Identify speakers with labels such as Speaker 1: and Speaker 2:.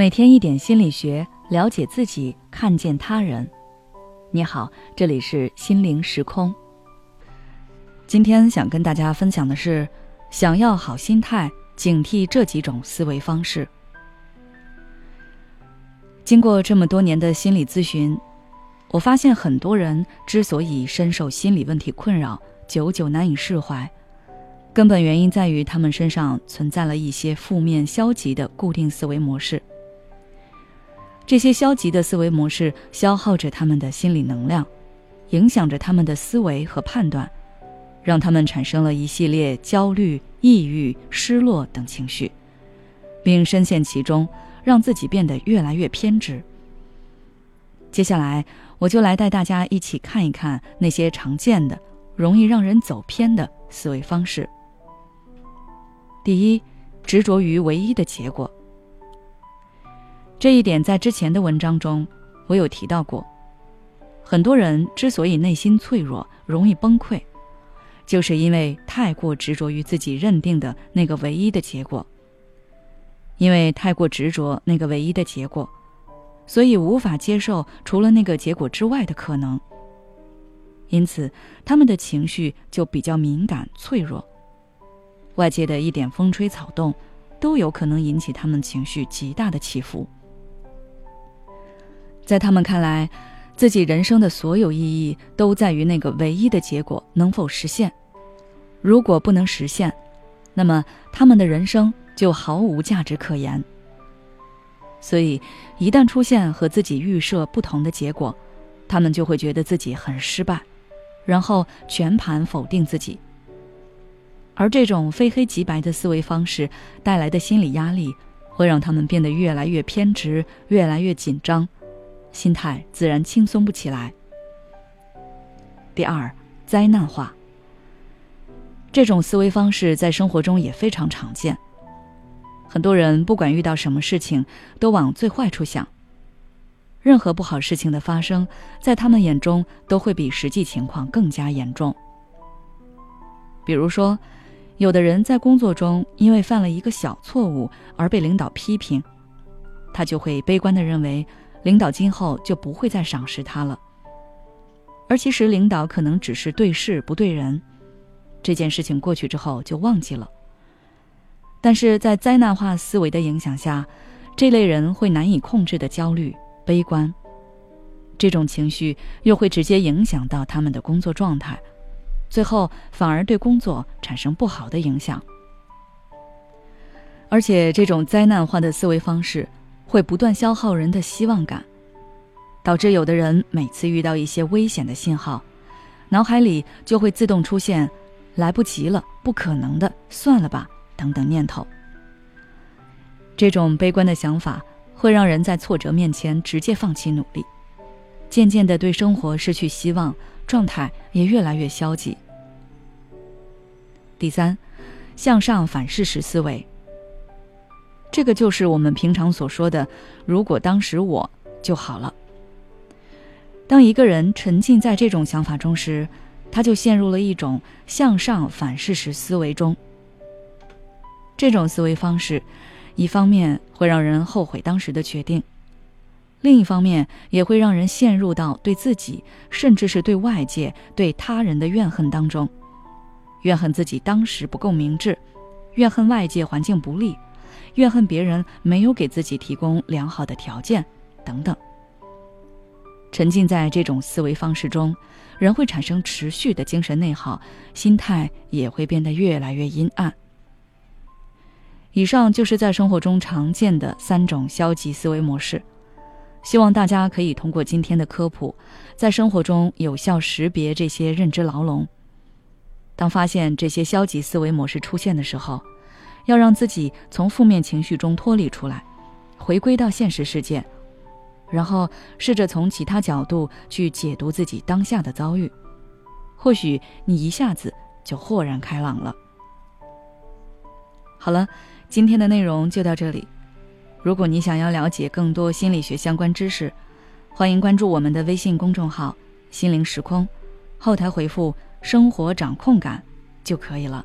Speaker 1: 每天一点心理学，了解自己，看见他人。你好，这里是心灵时空。今天想跟大家分享的是，想要好心态，警惕这几种思维方式。经过这么多年的心理咨询，我发现很多人之所以深受心理问题困扰，久久难以释怀，根本原因在于他们身上存在了一些负面、消极的固定思维模式。这些消极的思维模式消耗着他们的心理能量，影响着他们的思维和判断，让他们产生了一系列焦虑、抑郁、失落等情绪，并深陷其中，让自己变得越来越偏执。接下来，我就来带大家一起看一看那些常见的、容易让人走偏的思维方式。第一，执着于唯一的结果。这一点在之前的文章中，我有提到过。很多人之所以内心脆弱、容易崩溃，就是因为太过执着于自己认定的那个唯一的结果。因为太过执着那个唯一的结果，所以无法接受除了那个结果之外的可能。因此，他们的情绪就比较敏感、脆弱。外界的一点风吹草动，都有可能引起他们情绪极大的起伏。在他们看来，自己人生的所有意义都在于那个唯一的结果能否实现。如果不能实现，那么他们的人生就毫无价值可言。所以，一旦出现和自己预设不同的结果，他们就会觉得自己很失败，然后全盘否定自己。而这种非黑即白的思维方式带来的心理压力，会让他们变得越来越偏执，越来越紧张。心态自然轻松不起来。第二，灾难化。这种思维方式在生活中也非常常见。很多人不管遇到什么事情，都往最坏处想。任何不好事情的发生，在他们眼中都会比实际情况更加严重。比如说，有的人在工作中因为犯了一个小错误而被领导批评，他就会悲观的认为。领导今后就不会再赏识他了。而其实领导可能只是对事不对人，这件事情过去之后就忘记了。但是在灾难化思维的影响下，这类人会难以控制的焦虑、悲观，这种情绪又会直接影响到他们的工作状态，最后反而对工作产生不好的影响。而且这种灾难化的思维方式。会不断消耗人的希望感，导致有的人每次遇到一些危险的信号，脑海里就会自动出现“来不及了”“不可能的”“算了吧”等等念头。这种悲观的想法会让人在挫折面前直接放弃努力，渐渐的对生活失去希望，状态也越来越消极。第三，向上反事实思维。这个就是我们平常所说的“如果当时我就好了”。当一个人沉浸在这种想法中时，他就陷入了一种向上反事实思维中。这种思维方式，一方面会让人后悔当时的决定，另一方面也会让人陷入到对自己，甚至是对外界、对他人的怨恨当中，怨恨自己当时不够明智，怨恨外界环境不利。怨恨别人没有给自己提供良好的条件，等等。沉浸在这种思维方式中，人会产生持续的精神内耗，心态也会变得越来越阴暗。以上就是在生活中常见的三种消极思维模式，希望大家可以通过今天的科普，在生活中有效识别这些认知牢笼。当发现这些消极思维模式出现的时候，要让自己从负面情绪中脱离出来，回归到现实世界，然后试着从其他角度去解读自己当下的遭遇，或许你一下子就豁然开朗了。好了，今天的内容就到这里。如果你想要了解更多心理学相关知识，欢迎关注我们的微信公众号“心灵时空”，后台回复“生活掌控感”就可以了。